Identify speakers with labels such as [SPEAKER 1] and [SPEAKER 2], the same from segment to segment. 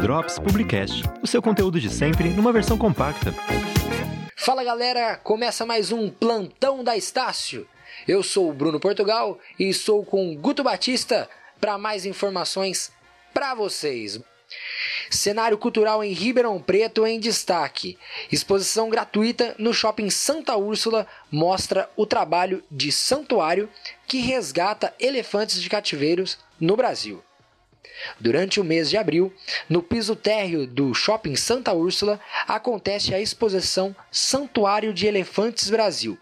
[SPEAKER 1] Drops Publicast, o seu conteúdo de sempre numa versão compacta.
[SPEAKER 2] Fala galera, começa mais um plantão da Estácio. Eu sou o Bruno Portugal e estou com Guto Batista para mais informações para vocês. Cenário cultural em Ribeirão Preto em destaque. Exposição gratuita no Shopping Santa Úrsula mostra o trabalho de santuário que resgata elefantes de cativeiros no Brasil. Durante o mês de abril, no piso térreo do Shopping Santa Úrsula, acontece a exposição Santuário de Elefantes Brasil,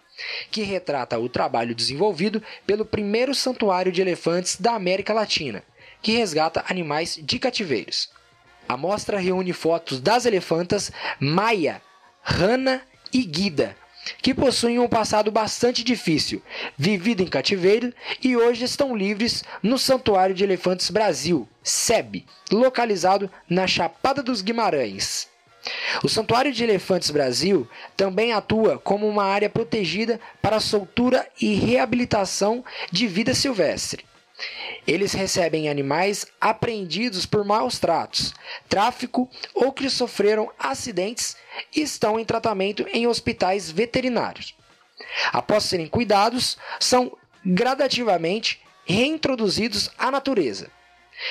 [SPEAKER 2] que retrata o trabalho desenvolvido pelo primeiro santuário de elefantes da América Latina, que resgata animais de cativeiros. A mostra reúne fotos das elefantas Maia, Rana e Guida, que possuem um passado bastante difícil, vivido em cativeiro e hoje estão livres no Santuário de Elefantes Brasil, SEB, localizado na Chapada dos Guimarães. O Santuário de Elefantes Brasil também atua como uma área protegida para a soltura e reabilitação de vida silvestre. Eles recebem animais apreendidos por maus tratos, tráfico ou que sofreram acidentes e estão em tratamento em hospitais veterinários. Após serem cuidados, são gradativamente reintroduzidos à natureza.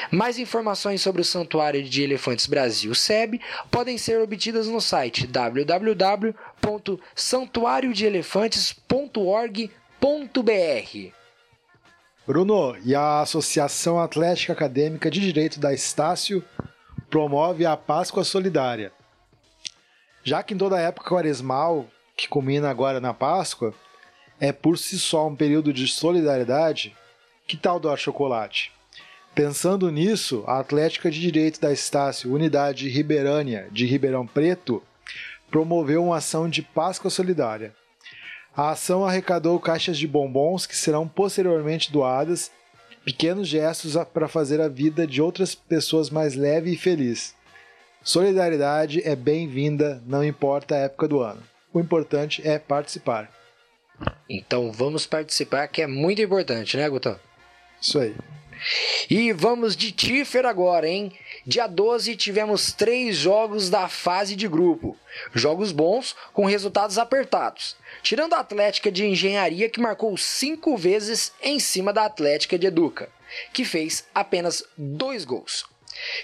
[SPEAKER 2] Mais informações sobre o Santuário de Elefantes Brasil SEB podem ser obtidas no site www.santuariodeelefantes.org.br.
[SPEAKER 3] Bruno, e a Associação Atlética Acadêmica de Direito da Estácio promove a Páscoa Solidária. Já que em toda a época quaresmal, que culmina agora na Páscoa, é por si só um período de solidariedade, que tal doar chocolate? Pensando nisso, a Atlética de Direito da Estácio, Unidade Ribeirânia de Ribeirão Preto, promoveu uma ação de Páscoa Solidária. A ação arrecadou caixas de bombons que serão posteriormente doadas, pequenos gestos para fazer a vida de outras pessoas mais leve e feliz. Solidariedade é bem-vinda, não importa a época do ano. O importante é participar.
[SPEAKER 2] Então vamos participar, que é muito importante, né, Gutão?
[SPEAKER 3] Isso aí.
[SPEAKER 2] E vamos de Tiffer agora, hein? Dia 12 tivemos três jogos da fase de grupo. Jogos bons com resultados apertados. Tirando a Atlética de Engenharia, que marcou cinco vezes em cima da Atlética de Educa, que fez apenas dois gols.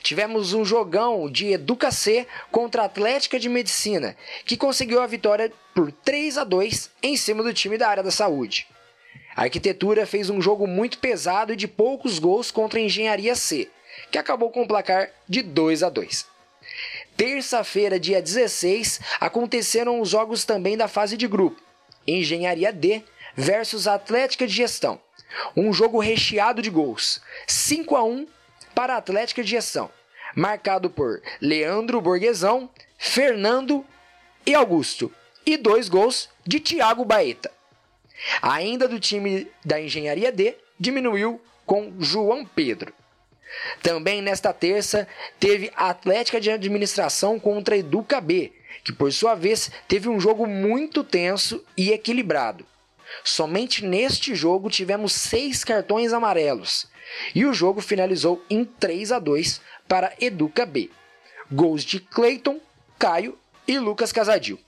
[SPEAKER 2] Tivemos um jogão de Educa C contra a Atlética de Medicina, que conseguiu a vitória por 3 a 2 em cima do time da área da saúde. A arquitetura fez um jogo muito pesado e de poucos gols contra a Engenharia C, que acabou com o placar de 2 a 2. Terça-feira, dia 16, aconteceram os jogos também da fase de grupo. Engenharia D versus Atlética de Gestão. Um jogo recheado de gols. 5 a 1 para a Atlética de Gestão, marcado por Leandro Borguesão, Fernando e Augusto, e dois gols de Thiago Baeta. Ainda do time da Engenharia D, diminuiu com João Pedro. Também nesta terça teve Atlética de Administração contra Educa B, que por sua vez teve um jogo muito tenso e equilibrado. Somente neste jogo tivemos seis cartões amarelos e o jogo finalizou em 3 a 2 para Educa B. Gols de Cleiton, Caio e Lucas Casadil.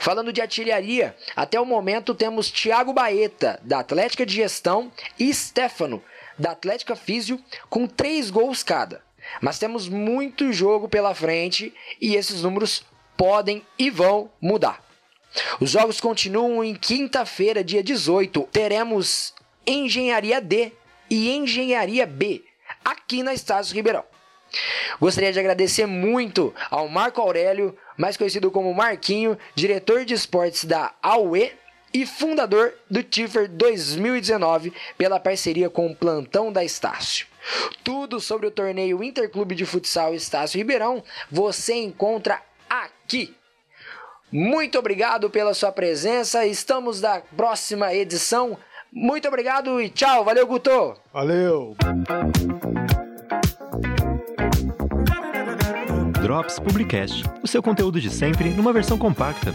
[SPEAKER 2] Falando de artilharia, até o momento temos Thiago Baeta, da Atlética de Gestão, e Stefano, da Atlética Físio, com três gols cada. Mas temos muito jogo pela frente e esses números podem e vão mudar. Os jogos continuam em quinta-feira, dia 18. Teremos Engenharia D e Engenharia B, aqui na Estácio Ribeirão. Gostaria de agradecer muito ao Marco Aurélio, mais conhecido como Marquinho, diretor de esportes da AUE e fundador do Tiffer 2019, pela parceria com o Plantão da Estácio. Tudo sobre o torneio Interclube de Futsal Estácio Ribeirão você encontra aqui. Muito obrigado pela sua presença. Estamos na próxima edição. Muito obrigado e tchau. Valeu, Guto.
[SPEAKER 3] Valeu.
[SPEAKER 1] Drops Publicast, o seu conteúdo de sempre numa versão compacta.